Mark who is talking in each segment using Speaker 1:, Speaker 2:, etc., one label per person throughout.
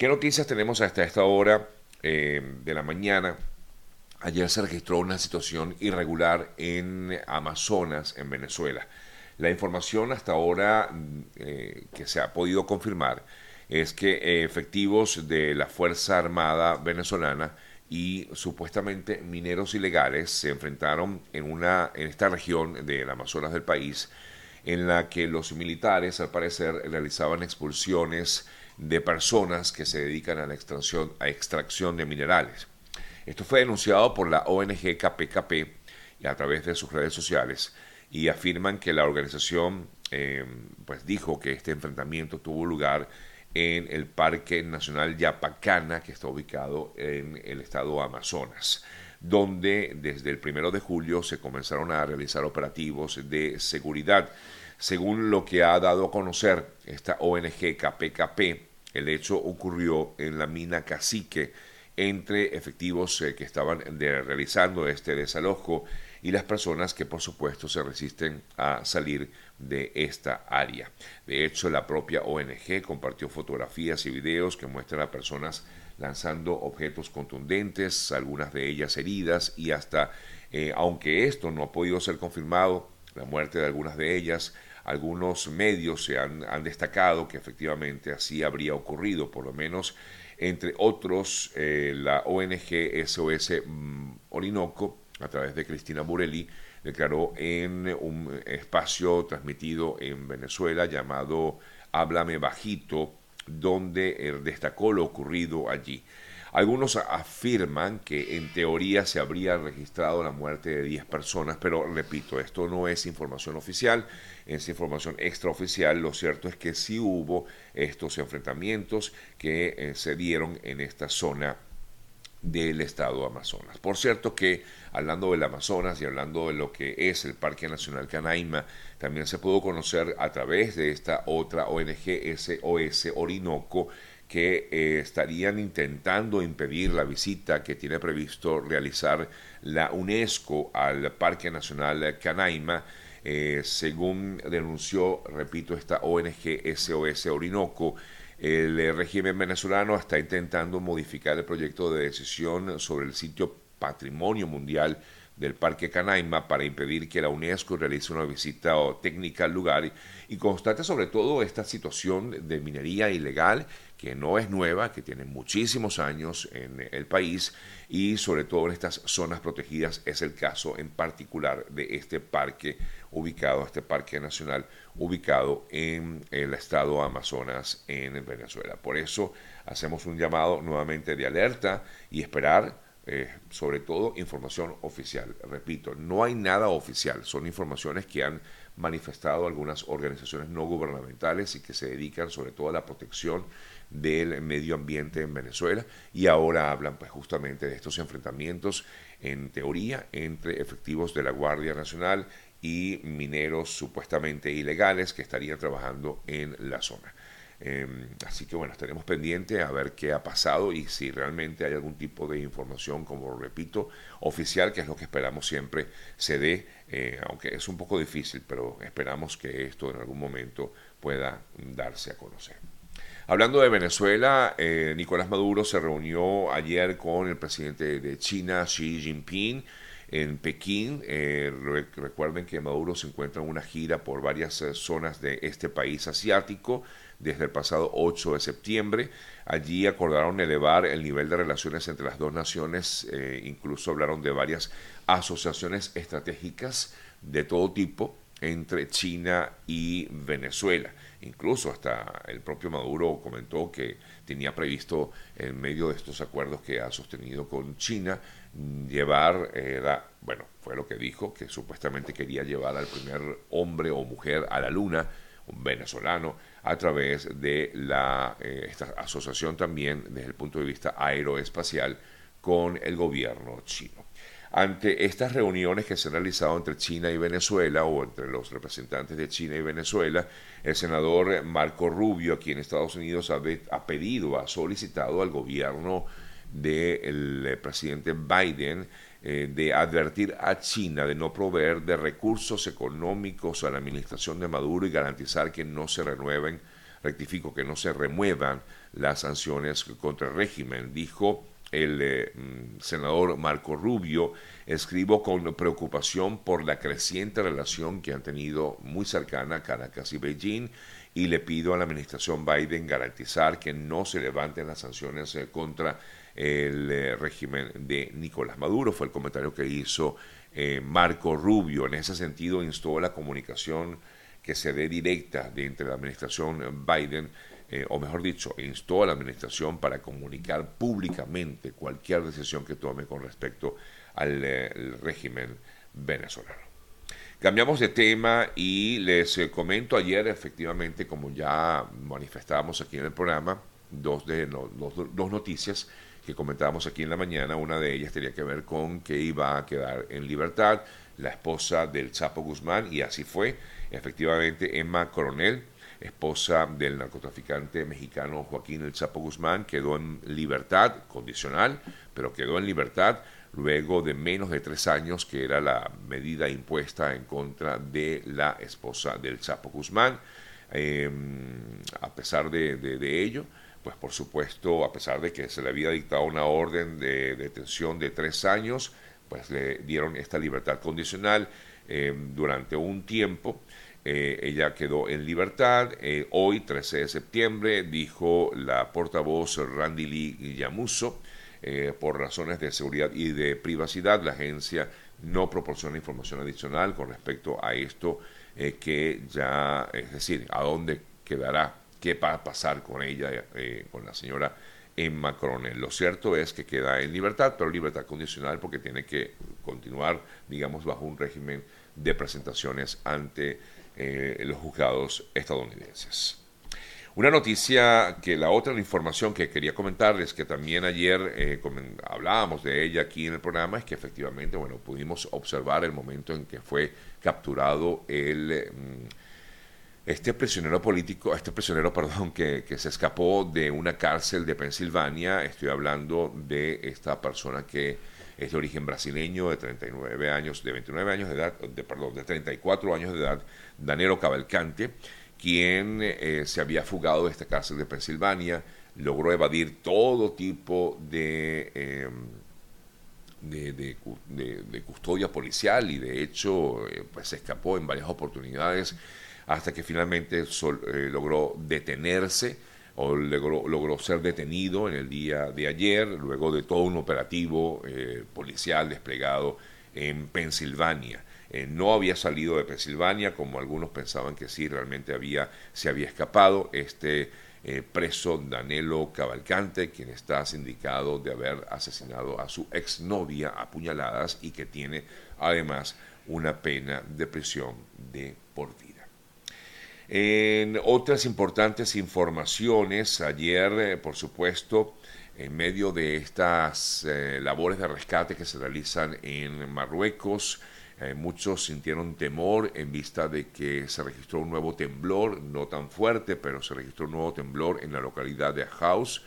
Speaker 1: ¿Qué noticias tenemos hasta esta hora eh, de la mañana? Ayer se registró una situación irregular en Amazonas, en Venezuela. La información hasta ahora eh, que se ha podido confirmar es que eh, efectivos de la Fuerza Armada venezolana y supuestamente mineros ilegales se enfrentaron en, una, en esta región del Amazonas del país, en la que los militares, al parecer, realizaban expulsiones de personas que se dedican a la extracción, a extracción de minerales. Esto fue denunciado por la ONG KPKP y a través de sus redes sociales y afirman que la organización eh, pues dijo que este enfrentamiento tuvo lugar en el Parque Nacional Yapacana, que está ubicado en el estado Amazonas, donde desde el primero de julio se comenzaron a realizar operativos de seguridad. Según lo que ha dado a conocer esta ONG KPKP, el hecho ocurrió en la mina Cacique entre efectivos eh, que estaban realizando este desalojo y las personas que por supuesto se resisten a salir de esta área. De hecho, la propia ONG compartió fotografías y videos que muestran a personas lanzando objetos contundentes, algunas de ellas heridas y hasta, eh, aunque esto no ha podido ser confirmado, la muerte de algunas de ellas, algunos medios se han, destacado que efectivamente así habría ocurrido, por lo menos entre otros eh, la ONG SOS mm, Orinoco, a través de Cristina Burelli, declaró en un espacio transmitido en Venezuela llamado Háblame Bajito, donde eh, destacó lo ocurrido allí. Algunos afirman que en teoría se habría registrado la muerte de 10 personas, pero repito, esto no es información oficial, es información extraoficial. Lo cierto es que sí hubo estos enfrentamientos que eh, se dieron en esta zona del estado Amazonas. Por cierto que hablando del Amazonas y hablando de lo que es el Parque Nacional Canaima, también se pudo conocer a través de esta otra ONG SOS Orinoco que eh, estarían intentando impedir la visita que tiene previsto realizar la UNESCO al Parque Nacional Canaima, eh, según denunció, repito, esta ONG SOS Orinoco, el eh, régimen venezolano está intentando modificar el proyecto de decisión sobre el sitio Patrimonio Mundial del Parque Canaima para impedir que la UNESCO realice una visita técnica al lugar y constate sobre todo esta situación de minería ilegal que no es nueva, que tiene muchísimos años en el país y sobre todo en estas zonas protegidas es el caso en particular de este parque ubicado, este parque nacional ubicado en el estado Amazonas en Venezuela. Por eso hacemos un llamado nuevamente de alerta y esperar eh, sobre todo información oficial. Repito, no hay nada oficial, son informaciones que han manifestado algunas organizaciones no gubernamentales y que se dedican sobre todo a la protección del medio ambiente en Venezuela y ahora hablan pues justamente de estos enfrentamientos en teoría entre efectivos de la Guardia Nacional y mineros supuestamente ilegales que estarían trabajando en la zona. Em, así que bueno, estaremos pendientes a ver qué ha pasado y si realmente hay algún tipo de información, como repito, oficial, que es lo que esperamos siempre se dé, eh, aunque es un poco difícil, pero esperamos que esto en algún momento pueda darse a conocer. Hablando de Venezuela, eh, Nicolás Maduro se reunió ayer con el presidente de China, Xi Jinping, en Pekín. Eh, recuerden que Maduro se encuentra en una gira por varias eh, zonas de este país asiático desde el pasado 8 de septiembre. Allí acordaron elevar el nivel de relaciones entre las dos naciones, incluso hablaron de varias asociaciones estratégicas de todo tipo entre China y Venezuela. Incluso hasta el propio Maduro comentó que tenía previsto, en medio de estos acuerdos que ha sostenido con China, llevar, bueno, fue lo que dijo, que supuestamente quería llevar al primer hombre o mujer a la luna, un venezolano, a través de la, eh, esta asociación también desde el punto de vista aeroespacial con el gobierno chino. Ante estas reuniones que se han realizado entre China y Venezuela o entre los representantes de China y Venezuela, el senador Marco Rubio aquí en Estados Unidos ha, pedido, ha solicitado al gobierno del eh, presidente Biden eh, de advertir a China de no proveer de recursos económicos a la administración de Maduro y garantizar que no se renueven rectifico que no se remuevan las sanciones contra el régimen, dijo el eh, mm, senador Marco Rubio, escribo con preocupación por la creciente relación que han tenido muy cercana Caracas y Beijing y le pido a la administración Biden garantizar que no se levanten las sanciones eh, contra el eh, régimen de Nicolás Maduro. Fue el comentario que hizo Marco Rubio. En ese sentido, instó a la comunicación que se dé directa de entre la administración Biden eh, o mejor dicho, instó a la administración para comunicar públicamente cualquier decisión que tome con respecto al eh, régimen venezolano. Cambiamos de tema y les eh, comento ayer, efectivamente, como ya manifestábamos aquí en el programa, dos, de, dos noticias que comentábamos aquí en la mañana. Una de ellas tenía que ver con que iba a quedar en libertad la esposa del Chapo Guzmán, y así fue. Efectivamente, Emma Coronel esposa del narcotraficante mexicano Joaquín El Chapo Guzmán, quedó en libertad condicional, pero quedó en libertad luego de menos de tres años, que era la medida impuesta en contra de la esposa del Chapo Guzmán. Em, a pesar de, ello, pues por supuesto, a pesar de que se le había dictado una orden de detención de tres años, pues le dieron esta libertad condicional em, durante un tiempo eh, ella quedó en libertad. Eh, hoy, 13 de septiembre, dijo la portavoz Randy Lee Yamuso, eh, por razones de seguridad y de privacidad, la agencia no proporciona información adicional con respecto a esto que ya, es decir, a dónde quedará, qué va a pasar con ella, con la señora Emma Coronel. Lo cierto es que queda en libertad, pero libertad condicional porque tiene que continuar, digamos, bajo un régimen de presentaciones ante eh, los juzgados estadounidenses. Una noticia que la otra información que quería comentarles, que también ayer eh, hablábamos de ella aquí en el programa, es que efectivamente, bueno, pudimos observar el momento en que fue capturado el, mm, este prisionero político, este prisionero, perdón, que, que, se escapó de una cárcel de Pensilvania. Estoy hablando de esta persona que es de origen brasileño, de 39 años, de 29 años de edad, de, perdón, de 34 años de edad, Danilo Cavalcante, quien eh, se había fugado de esta cárcel de Pensilvania, logró evadir todo tipo de, em, de, custodia policial y de hecho eh, pues se escapó en varias oportunidades hasta que finalmente eh, logró detenerse o logró, ser detenido en el día de ayer, luego de todo un operativo eh, policial desplegado en Pensilvania. Eh, no había salido de Pensilvania, como algunos pensaban que sí, realmente había, se había escapado. Este eh, preso Danilo Cavalcante, quien está sindicado de haber asesinado a su exnovia a puñaladas y que tiene además una pena de prisión de por vida. En otras importantes informaciones, ayer, eh, por supuesto, en medio de estas eh, labores de rescate que se realizan en Marruecos, eh, muchos sintieron temor en vista de que se registró un nuevo temblor, no tan fuerte, pero se registró un nuevo temblor en la localidad de House,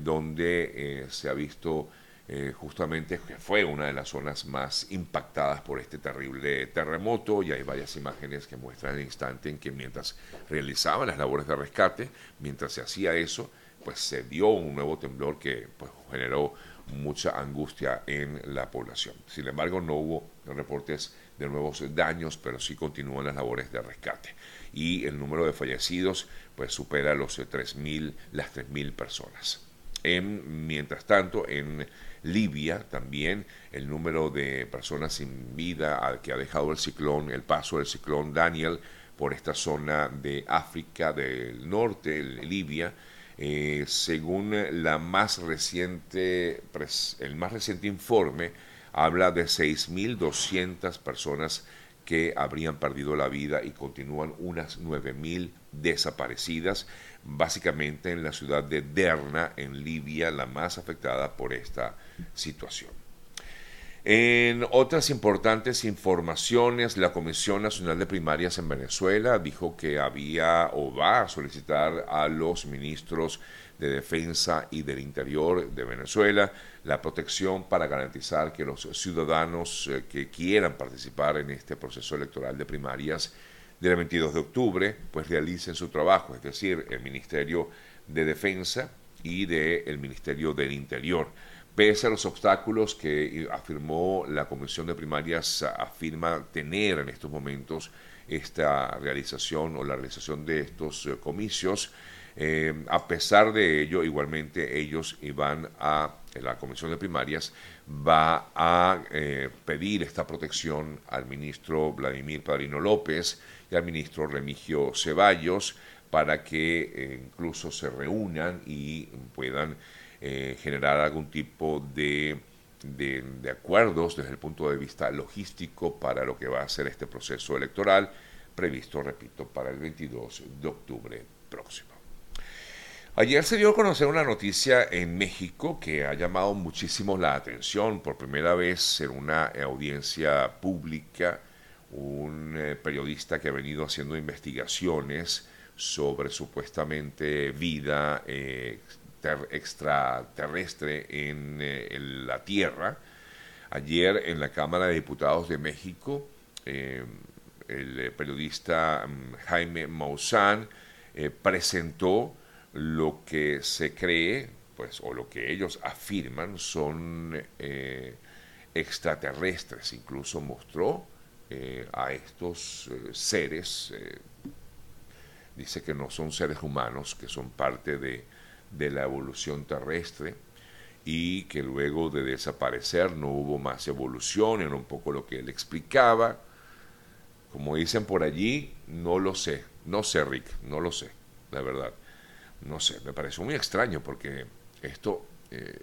Speaker 1: donde se ha visto eh, justamente que fue una de las zonas más impactadas por este terrible terremoto y hay varias imágenes que muestran el instante en que mientras realizaban las labores de rescate, mientras se hacía eso, pues se dio un nuevo temblor que pues, generó mucha angustia en la población. Sin embargo, no hubo reportes de nuevos daños, pero sí continúan las labores de rescate. Y el número de fallecidos pues supera los 3.000, las 3.000 personas. En, mientras tanto, en Libia también el número de personas sin vida que ha dejado el ciclón, el paso del ciclón Daniel por esta zona de África del Norte, Libia, eh, según la más reciente, el más reciente informe, habla de 6.200 personas que habrían perdido la vida y continúan unas 9.000 desaparecidas, básicamente en la ciudad de Derna, en Libia, la más afectada por esta situación. En otras importantes informaciones, la Comisión Nacional de Primarias en Venezuela dijo que había o va a solicitar a los ministros de Defensa y del Interior de Venezuela la protección para garantizar que los ciudadanos eh, que quieran participar en este proceso electoral de primarias del 22 de octubre, pues realicen su trabajo, es decir, el Ministerio de Defensa y del Ministerio del Interior. Pese a los obstáculos que afirmó la Comisión de Primarias, afirma tener en estos momentos esta realización o la realización de estos eh, comicios, eh, a pesar de ello, igualmente ellos iban a, la Comisión de Primarias va a eh, pedir esta protección al ministro Vladimir Padrino López y al ministro Remigio Ceballos para que incluso se reúnan y puedan eh, generar algún tipo de, de, acuerdos desde el punto de vista logístico para lo que va a ser este proceso electoral previsto, repito, para el 22 de octubre próximo. Ayer se dio a conocer una noticia en México que ha llamado muchísimo la atención. Por primera vez en una audiencia pública, un eh, periodista que ha venido haciendo investigaciones sobre supuestamente vida eh, extraterrestre en, eh, la Tierra. Ayer en la Cámara de Diputados de México, el periodista mm, Jaime Maussan presentó lo que se cree, pues, o lo que ellos afirman son extraterrestres. Incluso mostró a estos seres, dice que no son seres humanos, que son parte de de la evolución terrestre y que luego de desaparecer no hubo más evolución, era un poco lo que él explicaba. Como dicen por allí, no lo sé, no sé Rick, no lo sé, la verdad, no sé, me pareció muy extraño porque esto, eh,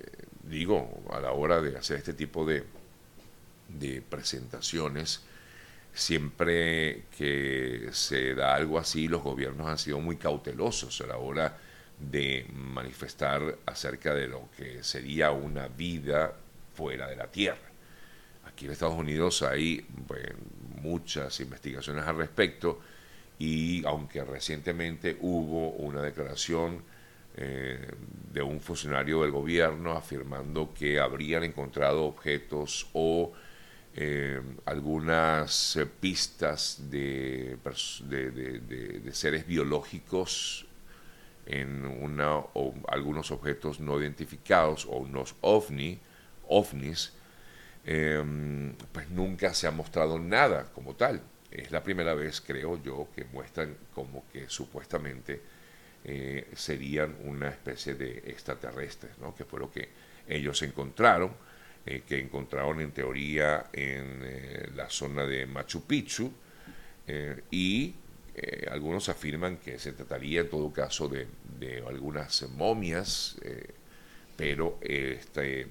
Speaker 1: digo, a la hora de hacer este tipo de, de presentaciones, siempre que se da algo así, los gobiernos han sido muy cautelosos a la hora de manifestar acerca de lo que sería una vida fuera de la Tierra. Aquí en Estados Unidos hay muchas investigaciones al respecto y aunque recientemente hubo una declaración eh, de un funcionario del gobierno afirmando que habrían encontrado objetos o eh, algunas pistas de, seres biológicos en una, o algunos objetos no identificados o unos ovni, ovnis, em, pues nunca se ha mostrado nada como tal. Es la primera vez, creo yo, que muestran como que supuestamente eh, serían una especie de extraterrestres, ¿no? que fue lo que ellos encontraron, eh, que encontraron en teoría en eh, la zona de Machu Picchu, y algunos afirman que se trataría en todo caso de, algunas momias, pero este,